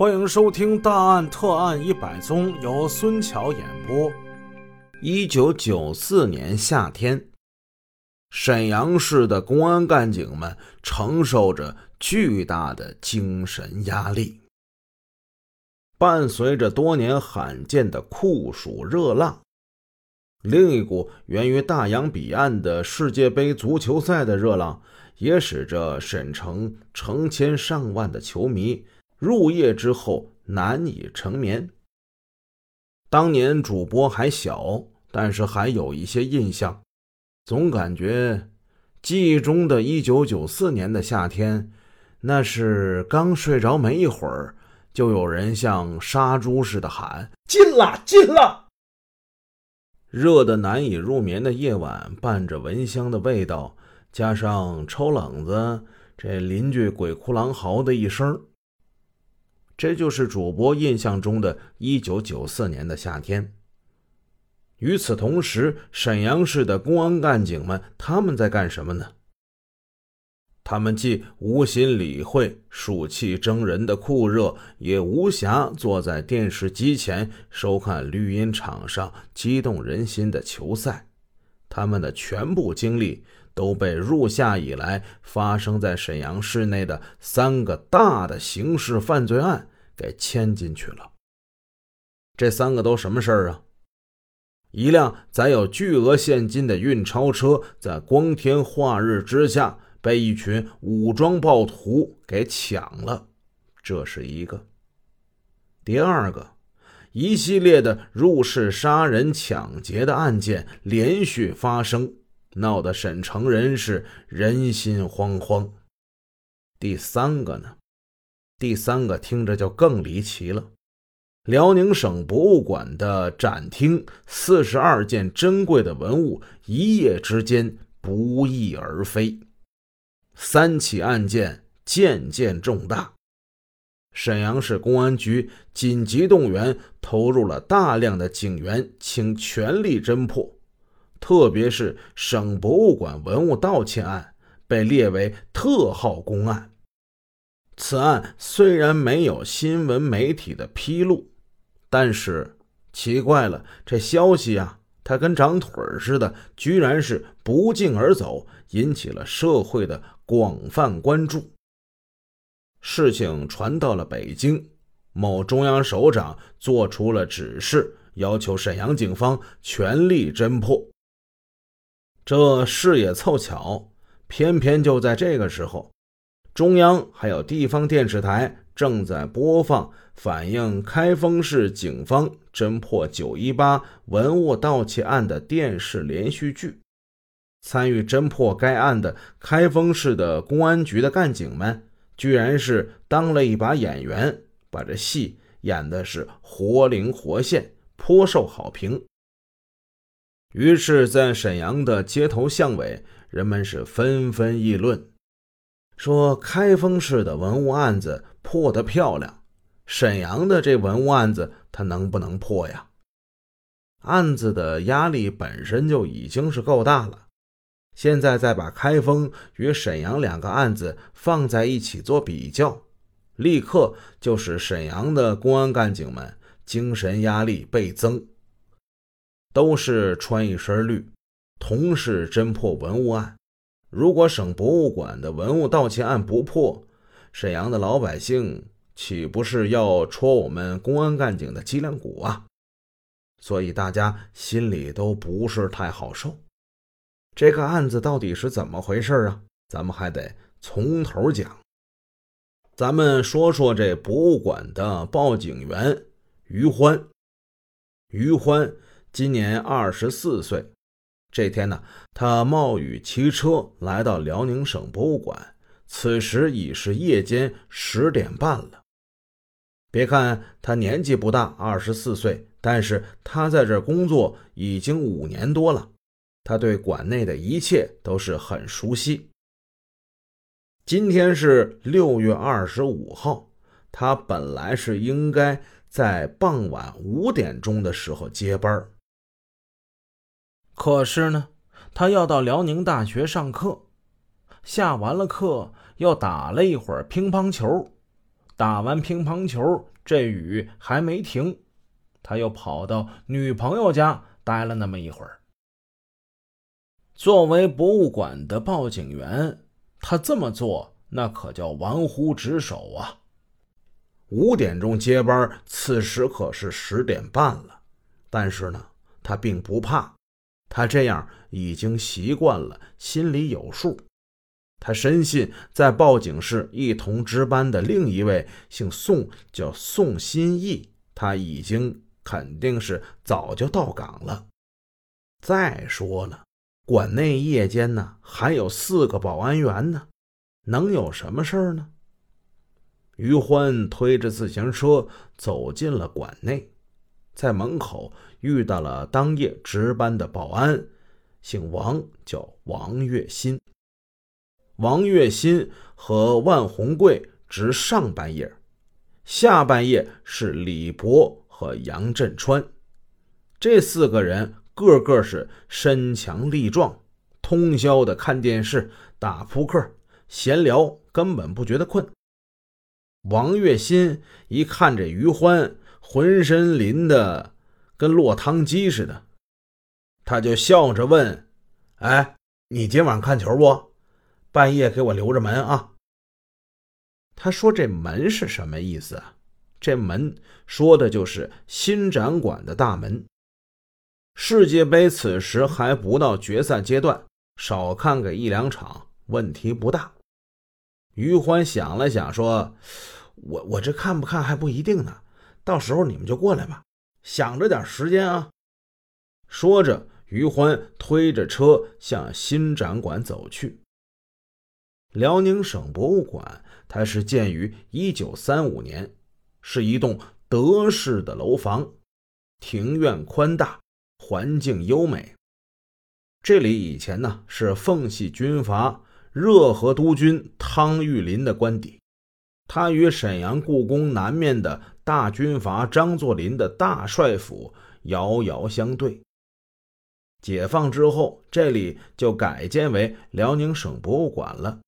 欢迎收听《大案特案一百宗》，由孙桥演播。一九九四年夏天，沈阳市的公安干警们承受着巨大的精神压力。伴随着多年罕见的酷暑热浪，另一股源于大洋彼岸的世界杯足球赛的热浪，也使这沈城成千上万的球迷。入夜之后难以成眠。当年主播还小，但是还有一些印象，总感觉记忆中的1994年的夏天，那是刚睡着没一会儿，就有人像杀猪似的喊：“进了，进了！”热得难以入眠的夜晚，伴着蚊香的味道，加上抽冷子，这邻居鬼哭狼嚎的一声。这就是主播印象中的1994年的夏天。与此同时，沈阳市的公安干警们他们在干什么呢？他们既无心理会暑气蒸人的酷热，也无暇坐在电视机前收看绿茵场上激动人心的球赛。他们的全部精力都被入夏以来发生在沈阳市内的三个大的刑事犯罪案。给牵进去了。这三个都什么事儿啊？一辆载有巨额现金的运钞车，在光天化日之下被一群武装暴徒给抢了，这是一个。第二个，一系列的入室杀人、抢劫的案件连续发生，闹得沈城人是人心惶惶。第三个呢？第三个听着就更离奇了，辽宁省博物馆的展厅，四十二件珍贵的文物一夜之间不翼而飞，三起案件件件重大，沈阳市公安局紧急动员，投入了大量的警员，倾全力侦破，特别是省博物馆文物盗窃案被列为特号公案。此案虽然没有新闻媒体的披露，但是奇怪了，这消息啊，它跟长腿似的，居然是不胫而走，引起了社会的广泛关注。事情传到了北京，某中央首长做出了指示，要求沈阳警方全力侦破。这事也凑巧，偏偏就在这个时候。中央还有地方电视台正在播放反映开封市警方侦破九一八文物盗窃案的电视连续剧。参与侦破该案的开封市的公安局的干警们，居然是当了一把演员，把这戏演的是活灵活现，颇受好评。于是，在沈阳的街头巷尾，人们是纷纷议论。说开封市的文物案子破得漂亮，沈阳的这文物案子他能不能破呀？案子的压力本身就已经是够大了，现在再把开封与沈阳两个案子放在一起做比较，立刻就使沈阳的公安干警们精神压力倍增。都是穿一身绿，同时侦破文物案。如果省博物馆的文物盗窃案不破，沈阳的老百姓岂不是要戳我们公安干警的脊梁骨啊？所以大家心里都不是太好受。这个案子到底是怎么回事啊？咱们还得从头讲。咱们说说这博物馆的报警员于欢。于欢今年二十四岁。这天呢，他冒雨骑车来到辽宁省博物馆，此时已是夜间十点半了。别看他年纪不大，二十四岁，但是他在这工作已经五年多了，他对馆内的一切都是很熟悉。今天是六月二十五号，他本来是应该在傍晚五点钟的时候接班可是呢，他要到辽宁大学上课，下完了课又打了一会儿乒乓球，打完乒乓球，这雨还没停，他又跑到女朋友家待了那么一会儿。作为博物馆的报警员，他这么做那可叫玩忽职守啊！五点钟接班，此时可是十点半了，但是呢，他并不怕，他这样已经习惯了，心里有数。他深信，在报警室一同值班的另一位姓宋，叫宋新义，他已经肯定是早就到岗了。再说了，馆内夜间呢还有四个保安员呢，能有什么事儿呢？于欢推着自行车走进了馆内，在门口遇到了当夜值班的保安，姓王，叫王月新。王月新和万红贵值上半夜，下半夜是李博和杨振川。这四个人个个是身强力壮，通宵的看电视、打扑克、闲聊，根本不觉得困。王月新一看这于欢，浑身淋的跟落汤鸡似的，他就笑着问：“哎，你今晚看球不？”半夜给我留着门啊！他说：“这门是什么意思啊？这门说的就是新展馆的大门。世界杯此时还不到决赛阶段，少看个一两场问题不大。”于欢想了想，说：“我我这看不看还不一定呢，到时候你们就过来吧，想着点时间啊。”说着，于欢推着车向新展馆走去。辽宁省博物馆，它是建于一九三五年，是一栋德式的楼房，庭院宽大，环境优美。这里以前呢是奉系军阀热河督军汤玉麟的官邸，他与沈阳故宫南面的大军阀张作霖的大帅府遥遥相对。解放之后，这里就改建为辽宁省博物馆了。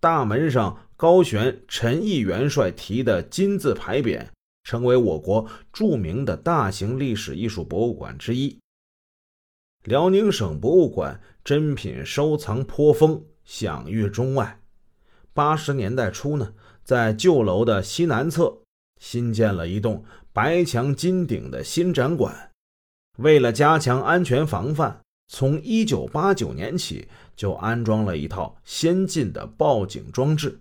大门上高悬陈毅元帅题的金字牌匾，成为我国著名的大型历史艺术博物馆之一。辽宁省博物馆珍品收藏颇丰，享誉中外。八十年代初呢，在旧楼的西南侧新建了一栋白墙金顶的新展馆。为了加强安全防范，从一九八九年起。就安装了一套先进的报警装置，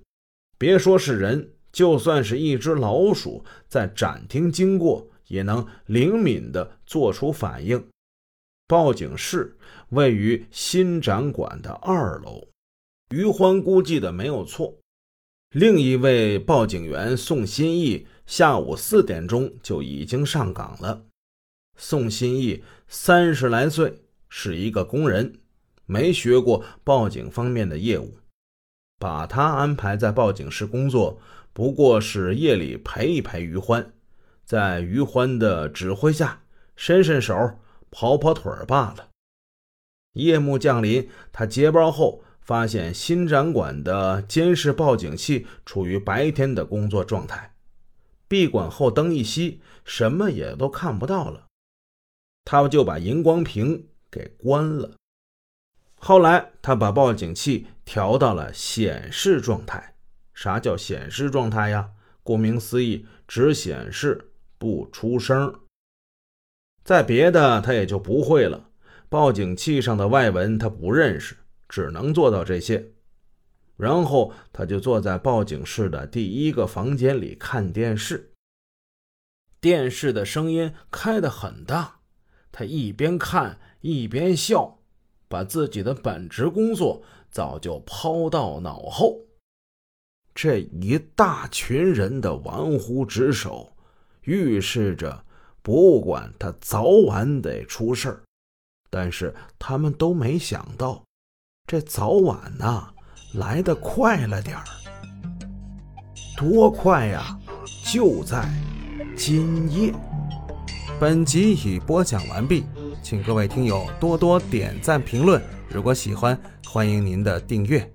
别说是人，就算是一只老鼠在展厅经过，也能灵敏地做出反应。报警室位于新展馆的二楼，于欢估计的没有错。另一位报警员宋新义下午四点钟就已经上岗了。宋新义三十来岁，是一个工人。没学过报警方面的业务，把他安排在报警室工作，不过是夜里陪一陪于欢，在于欢的指挥下伸伸手、跑跑腿罢了。夜幕降临，他接班后发现新展馆的监视报警器处于白天的工作状态，闭馆后灯一熄，什么也都看不到了，他就把荧光屏给关了。后来，他把报警器调到了显示状态。啥叫显示状态呀？顾名思义，只显示不出声。再别的，他也就不会了。报警器上的外文他不认识，只能做到这些。然后，他就坐在报警室的第一个房间里看电视。电视的声音开得很大，他一边看一边笑。把自己的本职工作早就抛到脑后，这一大群人的玩忽职守，预示着博物馆他早晚得出事儿。但是他们都没想到，这早晚呐来的快了点儿，多快呀！就在今夜。本集已播讲完毕。请各位听友多多点赞评论，如果喜欢，欢迎您的订阅。